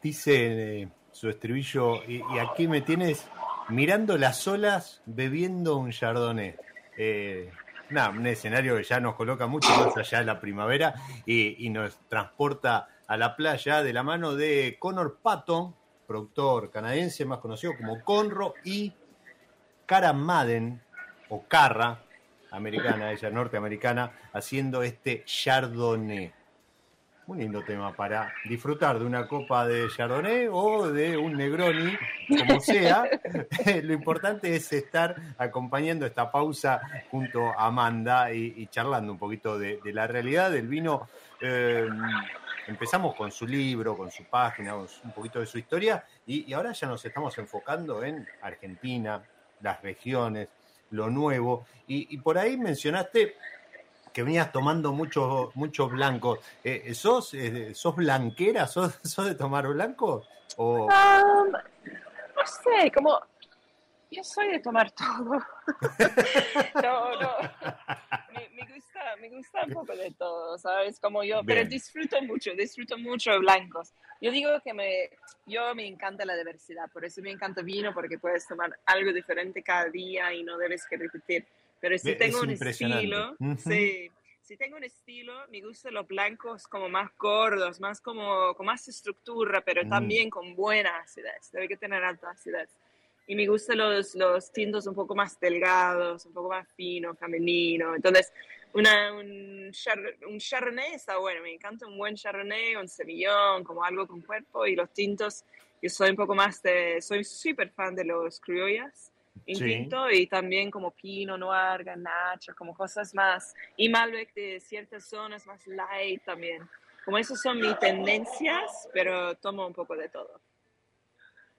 Dice eh, su estribillo, y, aquí me tienes mirando las olas bebiendo un chardonnay. Eh, un escenario que ya nos coloca mucho más allá de la primavera y, nos transporta a la playa de la mano de Connor Patton, productor canadiense más conocido como Conro, y Cara Madden, o Carra, americana, ella norteamericana, haciendo este Chardonnay. Un lindo tema para disfrutar de una copa de Chardonnay o de un Negroni, como sea. Lo importante es estar acompañando esta pausa junto a Amanda y, charlando un poquito de, la realidad del vino. Eh, empezamos con su libro, con su página, un poquito de su historia y ahora ya nos estamos enfocando en Argentina, las regiones, lo nuevo. Y, por ahí mencionaste que venías tomando muchos muchos blancos. Eh, eh, ¿sos, eh, ¿Sos blanquera? ¿Sos, ¿Sos, de tomar blanco? O... Um, no sé, como yo soy de tomar todo. no, no. Me, gusta, un poco de todo, ¿sabes? Como yo, pero disfruto mucho, disfruto mucho de blancos. Yo digo que me, yo me encanta la diversidad, por eso me encanta vino, porque puedes tomar algo diferente cada día y no debes que repetir. Pero si tengo un estilo, sí, si tengo un estilo, me gustan los blancos como más gordos, más como con más estructura, pero mm. también con buena acidez. Debe que tener alta acidez. Y me gustan los, los tintos un poco más delgados, un poco más fino, femenino. Entonces, una, un, un chardonnay está bueno, me encanta un buen chardonnay, un semillón, como algo con cuerpo. Y los tintos, yo soy un poco más de, soy súper fan de los criollas en tinto y también como pino, noir, ganache, como cosas más. Y Malbec de ciertas zonas más light también. Como esas son mis tendencias, pero tomo un poco de todo.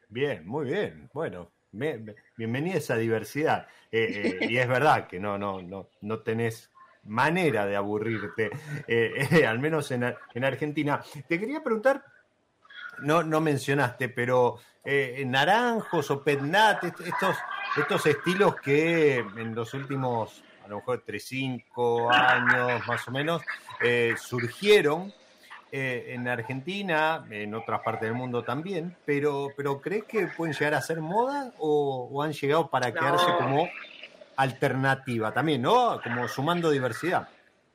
Bien, muy bien. Bueno, bienvenida a esa diversidad. Eh, eh, y es verdad que no, no, no, no tenés manera de aburrirte, eh, al menos en, en, Argentina. Te quería preguntar, no, no mencionaste, pero naranjos o petnat, estos, estos estilos que en los últimos, a lo mejor 3, 5 años más o menos, surgieron eh, en Argentina, en otras partes del mundo también, pero, pero ¿crees que pueden llegar a ser moda o, han llegado para quedarse como alternativa también, ¿no? Como sumando diversidad.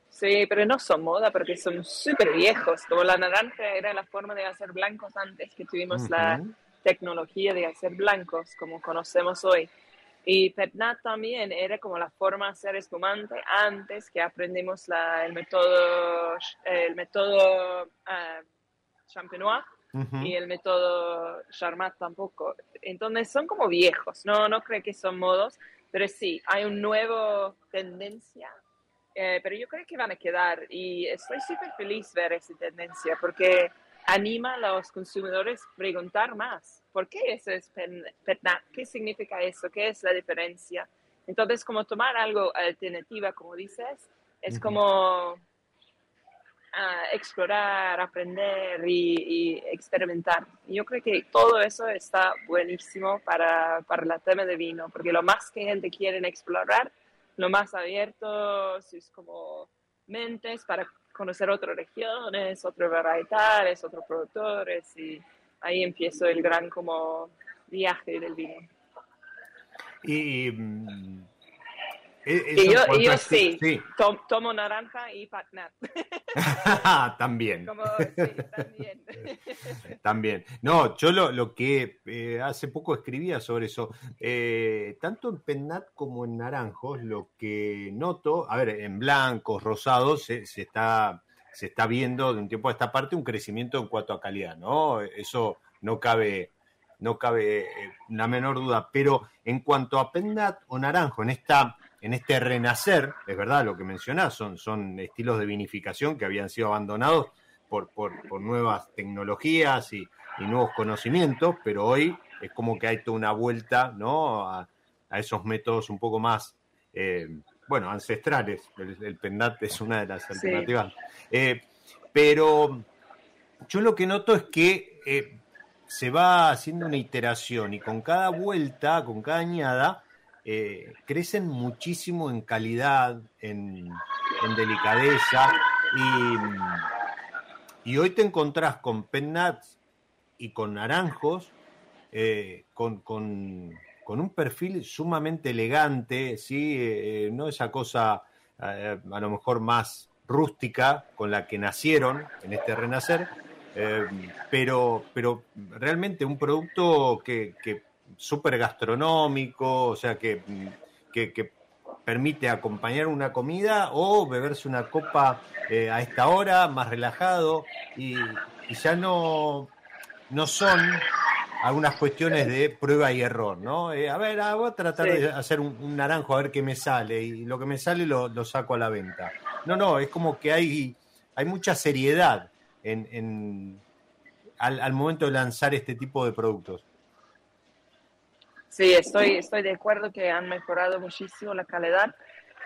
Sí, pero no son moda porque son súper viejos. Como la naranja era la forma de hacer blancos antes que tuvimos la tecnología de hacer blancos como conocemos hoy. Y Petnat también era como la forma de hacer espumante antes que aprendimos la, el método, el método uh, champenois y el método Charmat tampoco. Entonces son como viejos, no, no creo que son modos, pero sí, hay una nueva tendencia, eh, pero yo creo que van a quedar y estoy súper feliz ver esa tendencia porque anima a los consumidores a preguntar más. ¿Por qué eso es PETNAT? ¿Qué significa eso? ¿Qué es la diferencia? Entonces, como tomar algo alternativa, como dices, es como ah, explorar, aprender y, experimentar. Y yo creo que todo eso está buenísimo para, para el tema de vino, porque lo más que gente quiere explorar, lo más abierto, es como mentes para conocer otras regiones, otros varietales, otros productores y ahí empiezo el gran como viaje del vino. Y E, y yo, yo sí, tomo naranja y patnat. también. también. también. No, yo lo, que eh, hace poco escribía sobre eso, eh, tanto en Petnat como en naranjos, lo que noto, a ver, en blancos, rosados, se, está, se está viendo de un tiempo a esta parte un crecimiento en cuanto a calidad, ¿no? Eso no cabe no cabe la eh, menor duda. Pero en cuanto a Petnat o Naranjo, en esta en este renacer, es verdad lo que mencionás, son, son estilos de vinificación que habían sido abandonados por, nuevas tecnologías y, nuevos conocimientos, pero hoy es como que hay toda una vuelta ¿no? a, esos métodos un poco más, eh, bueno, ancestrales. El, el, es una de las alternativas. Eh, pero yo lo que noto es que eh, se va haciendo una iteración y con cada vuelta, con cada añada, eh, crecen muchísimo en calidad, en, delicadeza. Y, hoy te encontrás con pennats y con naranjos, eh, con, un perfil sumamente elegante, ¿sí? Eh, no esa cosa a lo mejor más rústica con la que nacieron en este renacer, pero, pero realmente un producto que súper gastronómico, o sea, que, que, permite acompañar una comida o beberse una copa eh, a esta hora, más relajado, y, ya no, no son algunas cuestiones de prueba y error, ¿no? Eh, a ver, ah, voy a tratar de hacer un, naranjo a ver qué me sale, y lo que me sale lo, saco a la venta. No, no, es como que hay, hay mucha seriedad en, al, al momento de lanzar este tipo de productos. Sí, estoy, estoy de acuerdo que han mejorado muchísimo la calidad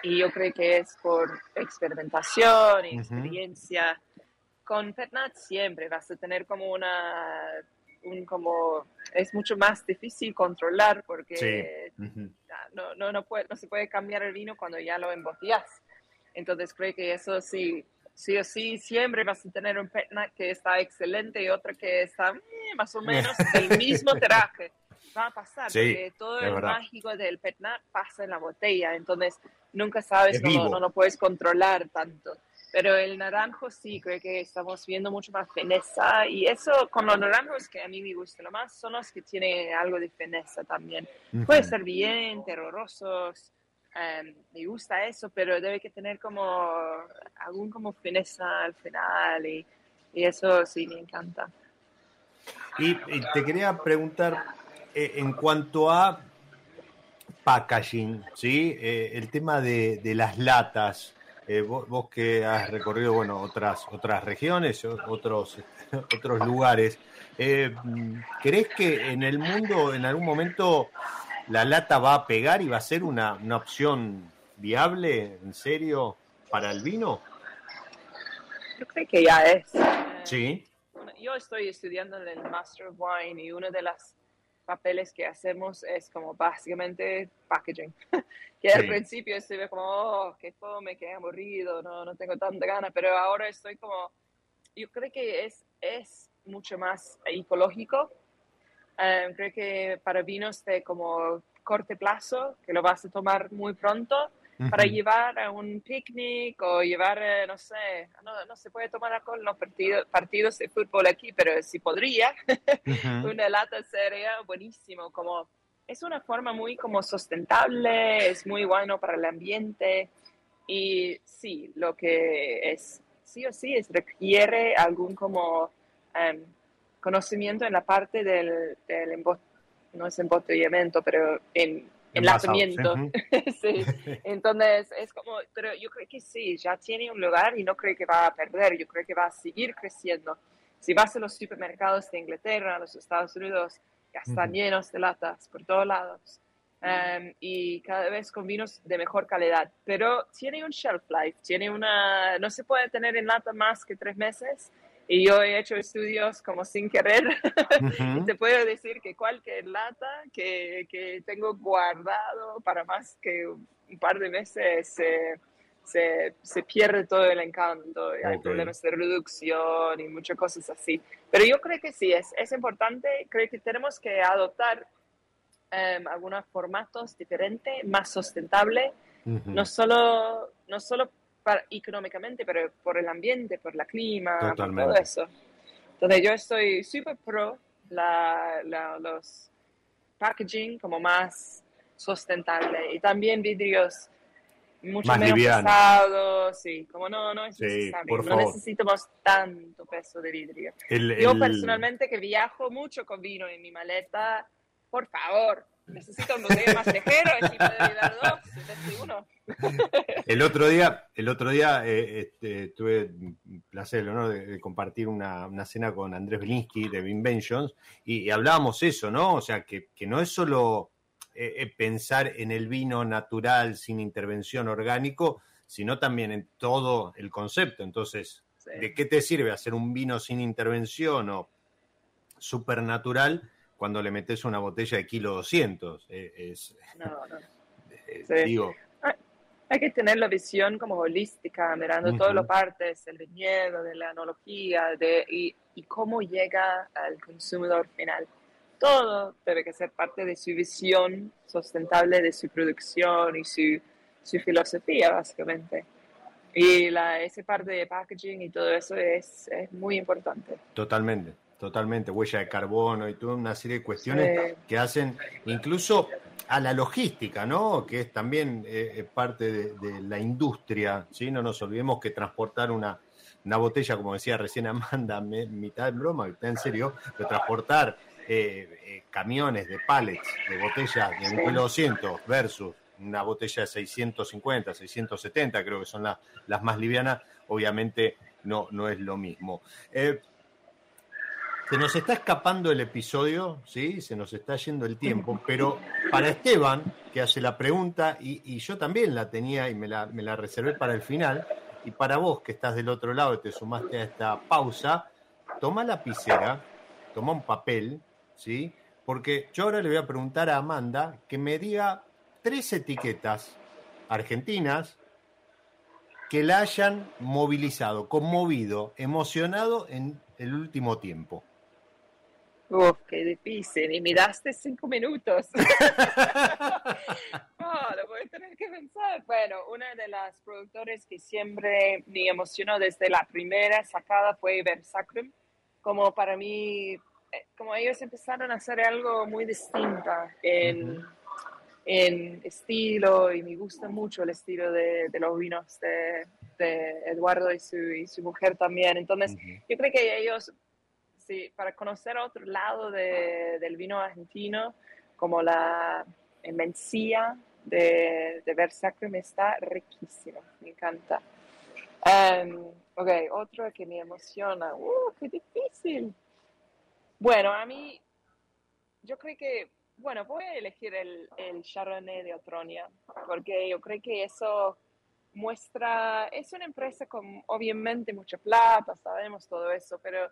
y yo creo que es por experimentación y experiencia. Con PetNat siempre vas a tener como una, un como, es mucho más difícil controlar porque no, no, no, puede, no se puede cambiar el vino cuando ya lo embotellas. Entonces creo que eso sí, sí o sí, siempre vas a tener un PetNat que está excelente y otro que está eh, más o menos el mismo traje va a pasar, porque todo el mágico del petnat pasa en la botella, entonces nunca sabes, no, no lo puedes controlar tanto. Pero el naranjo sí, creo que estamos viendo mucho más fineza y eso con los naranjos que a mí me gusta lo más son los que tienen algo de fineza también. Puede ser bien, terrorosos, em, me gusta eso, pero debe que tener como algún como fineza al final y, y eso sí me encanta. y, te quería preguntar, eh, en cuanto a packaging, ¿sí? Eh, el tema de, las latas, eh, vos, que has recorrido bueno, otras, otras regiones, otros, otros lugares, ¿crees que en el mundo en algún momento la lata va a pegar y va a ser una, una opción viable, en serio, para el vino? Yo creo que ya es. Sí. Yo estoy estudiando en el Master of Wine y una de las papeles que hacemos es como básicamente packaging. que al principio se ve como, oh, qué fome, qué aburrido, no, no tengo tanta gana, pero ahora estoy como, yo creo que es, es mucho más ecológico. Em, creo que para vinos de como corte plazo, que lo vas a tomar muy pronto, para llevar a un picnic o llevar, eh, no sé, no, no, se puede tomar alcohol en los partidos, partidos de fútbol aquí, pero si podría, una lata seria, buenísimo, como es una forma muy como sustentable, es muy bueno para el ambiente y sí, lo que es, sí o sí, es requiere algún como em, conocimiento en la parte del, del no es embotellamiento, pero en enlazamiento. sí. Entonces, es como, pero yo creo que sí, ya tiene un lugar y no creo que va a perder, yo creo que va a seguir creciendo. Si vas a los supermercados de Inglaterra, los Estados Unidos, ya están llenos de latas por todos lados. Em, y cada vez con vinos de mejor calidad, pero tiene un shelf life, tiene una, no se puede tener en lata más que tres meses, y yo he hecho estudios como sin querer. y te puedo decir que cualquier lata que, que, tengo guardado para más que un par de meses se, se, se pierde todo el encanto. Y Hay problemas de reducción y muchas cosas así. Pero yo creo que sí, es, es importante. Creo que tenemos que adoptar um, algunos formatos diferentes, más sustentables no solo, no solo para, económicamente, pero por el ambiente, por el clima, por todo eso. Entonces yo estoy súper pro la, los packaging como más sustentable y también vidrios mucho menos pesados, sí, como no, no es necesario, no necesitamos tanto peso de vidrio. Yo personalmente que viajo mucho con vino en mi maleta, por favor, necesito un botella más ligero, y puede dar dos, uno. El otro día, el otro día eh, este, tuve el placer de, compartir una, cena con Andrés Belinsky de Inventions y, hablábamos eso, ¿no? O sea, que, no es solo eh, eh, pensar en el vino natural sin intervención orgánico, sino también en todo el concepto. Entonces, ¿de qué te sirve hacer un vino sin intervención o supernatural? Cuando le metes una botella de kilo 200. Eh, es, no, no. Eh, digo, hay que tener la visión como holística, mirando todas las partes, el viñedo, de la analogía de, y, y, cómo llega al consumidor final. Todo debe que ser parte de su visión sustentable de su producción y su, su filosofía, básicamente. Y la, esa parte de packaging y todo eso es, es muy importante. Totalmente, totalmente, huella de carbono y toda una serie de cuestiones que hacen incluso a la logística, ¿no? Que es también eh, parte de, la industria, ¿sí? No nos olvidemos que transportar una, una botella, como decía recién Amanda, mitad de broma, en serio, de transportar eh, eh, camiones de pallets de botellas de 1200 versus una botella de 650, 670, creo que son las más livianas, obviamente no, no es lo mismo. Se nos está escapando el episodio, ¿sí? Se nos está yendo el tiempo, pero para Esteban, que hace la pregunta, y, yo también la tenía y me la, reservé para el final, y para vos que estás del otro lado y te sumaste a esta pausa, toma la lapicera, toma un papel, ¿sí? Porque yo ahora le voy a preguntar a Amanda que me diga tres etiquetas argentinas que la hayan movilizado, conmovido, emocionado en el último tiempo. Uf, qué difícil. Y miraste cinco minutos. oh, lo voy a tener que pensar. Bueno, una de las productores que siempre me emocionó desde la primera sacada fue Versacrum. Como para mí, eh, como ellos empezaron a hacer algo muy distinto en, en estilo y me gusta mucho el estilo de, de los vinos de, de Eduardo y su, y su, mujer también. Entonces, yo creo que ellos para conocer otro lado del vino argentino, como la mencía de, de me está riquísimo, me encanta. Um, ok, otro que me emociona. ¡Uh, qué difícil! Bueno, a mí, yo creo que, bueno, voy a elegir el, el Chardonnay de Otronia, porque yo creo que eso muestra, es una empresa con obviamente mucha plata, sabemos todo eso, pero,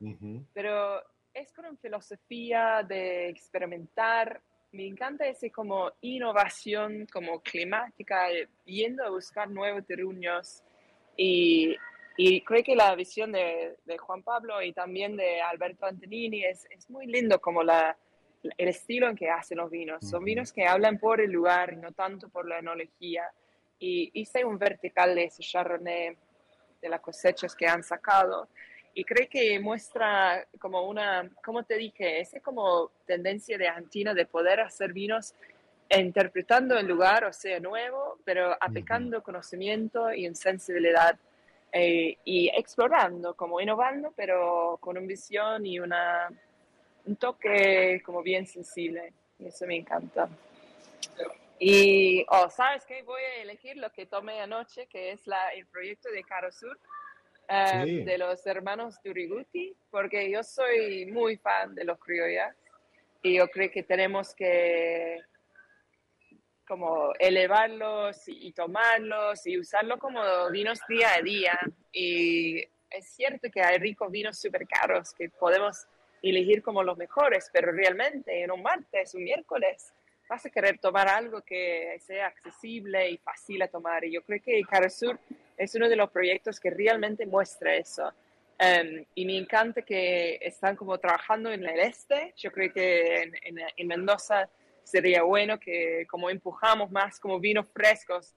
pero es con una filosofía de experimentar. Me encanta ese como innovación como climática, yendo a buscar nuevos terruños y, y creo que la visión de, de, Juan Pablo y también de Alberto Antonini es, es muy lindo como la, el estilo en que hacen los vinos. Son vinos que hablan por el lugar y no tanto por la enología y hice un vertical de ese Chardonnay, de las cosechas que han sacado. Y creo que muestra como una, como te dije, esa como tendencia de Argentina de poder hacer vinos interpretando el lugar, o sea, nuevo, pero aplicando conocimiento y sensibilidad eh, y explorando, como innovando, pero con una visión y una, un toque como bien sensible. Y eso me encanta. Y, oh, ¿sabes qué? Voy a elegir lo que tomé anoche, que es la, el proyecto de Caro Sur, eh, de los hermanos Duriguti, porque yo soy muy fan de los criollas y yo creo que tenemos que como elevarlos y, y tomarlos y usarlos como vinos día a día. Y es cierto que hay ricos vinos súper caros que podemos elegir como los mejores, pero realmente en un martes, un miércoles, vas a querer tomar algo que sea accesible y fácil a tomar. Y yo creo que Carasur es uno de los proyectos que realmente muestra eso. Um, y me encanta que están como trabajando en el este. Yo creo que en, en, Mendoza sería bueno que como empujamos más como vinos frescos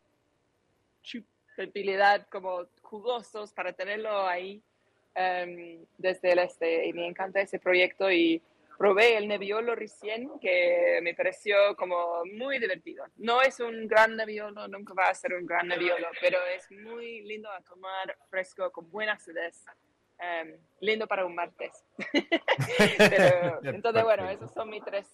chupabilidad como jugosos para tenerlo ahí em, desde el este. Y me encanta ese proyecto y probé el Nebbiolo recién, que me pareció como muy divertido. No es un gran Nebbiolo, nunca va a ser un gran Nebbiolo, pero es muy lindo a tomar fresco con buena acidez. Em, lindo para un martes. entonces, bueno, esos son mis tres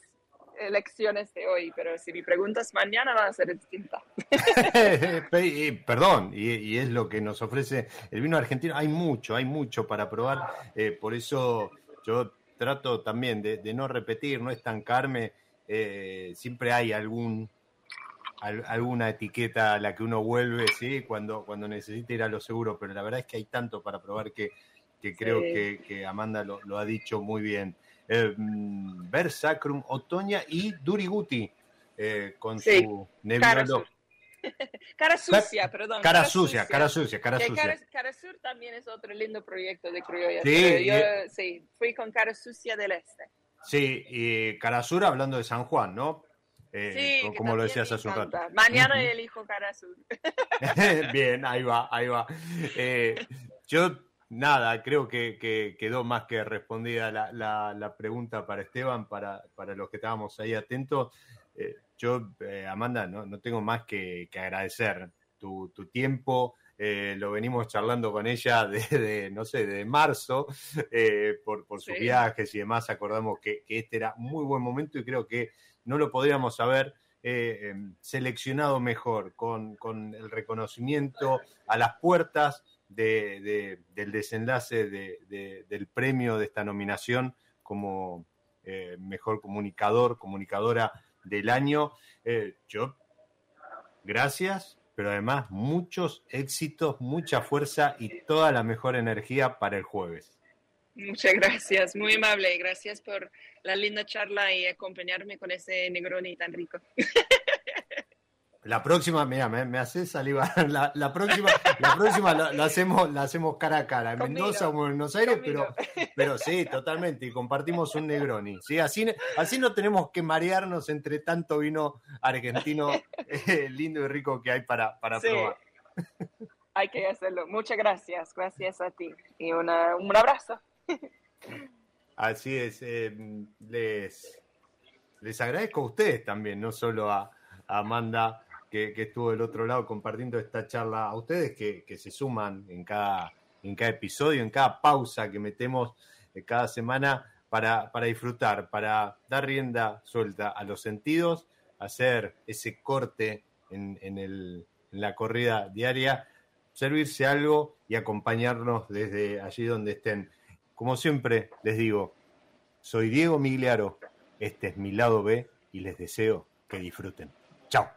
elecciones de hoy, pero si me preguntas mañana va a ser distinta. Perdón, y, es lo que nos ofrece el vino argentino. Hay mucho, hay mucho para probar. Eh, por eso yo trato también de, no repetir, no estancarme. Eh, siempre hay algún alguna etiqueta a la que uno vuelve, ¿sí? Cuando, cuando necesita ir a lo seguro, pero la verdad es que hay tanto para probar que, creo que, Amanda lo, ha dicho muy bien. Eh, Versacrum, Otoña y Duriguti, eh, con su Nebbiolo. Cara sucia, perdón. Cara, sucia, cara sucia, cara sucia. Cara, Sur también es otro lindo proyecto de criolla. Sí, yo sí, fui con Cara Sucia del Este. Sí, y Cara Sur hablando de San Juan, ¿no? Eh, sí, como lo decías hace un rato. Mañana elijo Cara Sur. Bien, ahí va, ahí va. Eh, yo, nada, creo que, quedó más que respondida la, pregunta para Esteban, para, para los que estábamos ahí atentos. Eh, yo, eh, Amanda, no, tengo más que, agradecer tu, tiempo. Eh, lo venimos charlando con ella desde, no sé, de marzo, por, sus viajes y demás. Acordamos que, este era muy buen momento y creo que no lo podríamos haber em, seleccionado mejor, con, el reconocimiento a las puertas del desenlace del premio de esta nominación como mejor comunicador, comunicadora del año. Eh, yo, gracias, pero además muchos éxitos, mucha fuerza y toda la mejor energía para el jueves. Muchas gracias, muy amable. Gracias por la linda charla y acompañarme con ese Negroni tan rico. La próxima, mira, me, me hace salivar. La, la, próxima, la próxima la, hacemos, la hacemos cara a cara, en Mendoza o Buenos Aires, pero, pero sí, totalmente. Y compartimos un Negroni. ¿sí? Así, así no tenemos que marearnos entre tanto vino argentino eh, lindo y rico que hay para, para probar. Hay que hacerlo. Muchas gracias. Gracias a ti. Y una, un abrazo. Así es. Eh, les, les agradezco a ustedes también, no solo a Amanda que, estuvo del otro lado compartiendo esta charla, a ustedes que, se suman en cada, en cada episodio, en cada pausa que metemos eh, cada semana para, para disfrutar, para dar rienda suelta a los sentidos, hacer ese corte en, en, el, en la corrida diaria, servirse algo y acompañarnos desde allí donde estén. Como siempre les digo, soy Diego Migliaro, este es mi lado B y les deseo que disfruten. Chao.